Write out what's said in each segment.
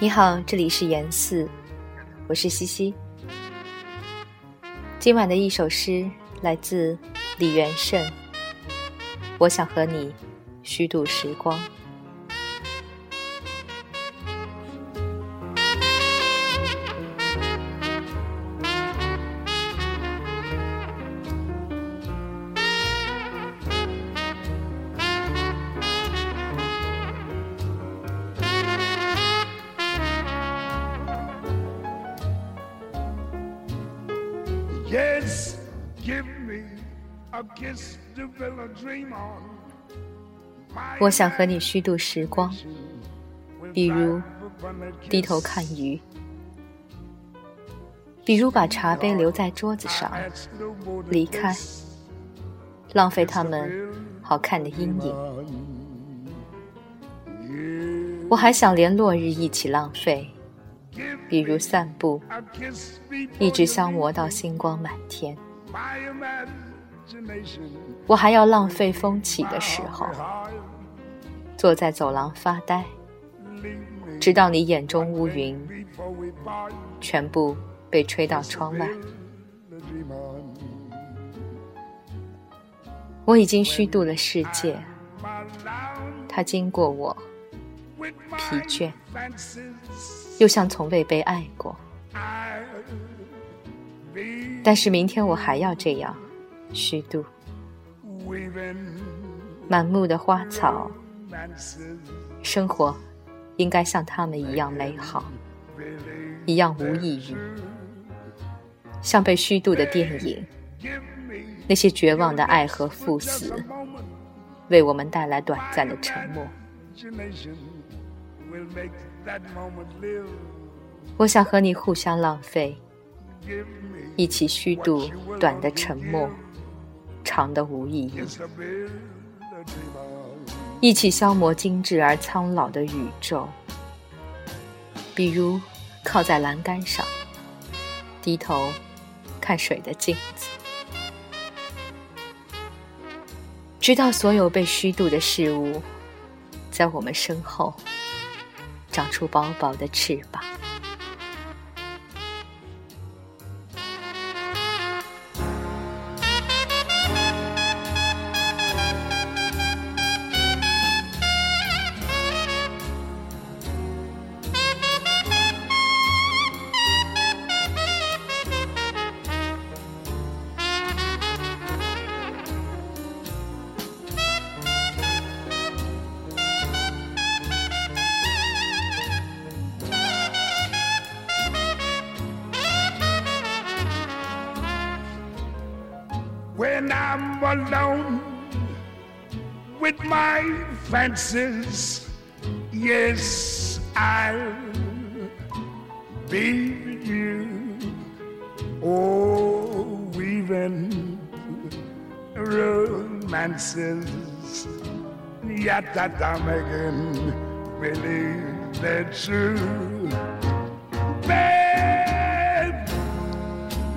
你好，这里是严四，我是西西。今晚的一首诗来自李元胜，我想和你虚度时光。我想和你虚度时光，比如低头看鱼，比如把茶杯留在桌子上离开，浪费他们好看的阴影。我还想连落日一起浪费，比如散步，一直消磨到星光满天。我还要浪费风起的时候，坐在走廊发呆，直到你眼中乌云全部被吹到窗外。我已经虚度了世界，它经过我，疲倦，又像从未被爱过。但是明天我还要这样虚度。满目的花草，生活应该像他们一样美好，一样无意义，像被虚度的电影。那些绝望的爱和赴死，为我们带来短暂的沉默。我想和你互相浪费，一起虚度短的沉默。长的无意义，一起消磨精致而苍老的宇宙。比如，靠在栏杆上，低头看水的镜子，直到所有被虚度的事物，在我们身后长出薄薄的翅膀。When I'm alone with my fancies. Yes, I'll be with you. Oh, weaving romances. Yet that I'm making believe they're true. Babe,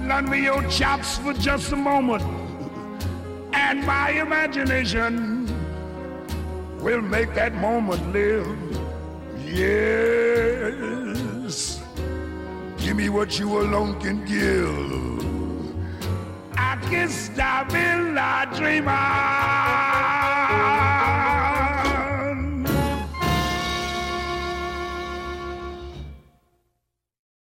lend me your chops for just a moment and my imagination will make that moment live. Yes, give me what you alone can give. I guess I will, I dream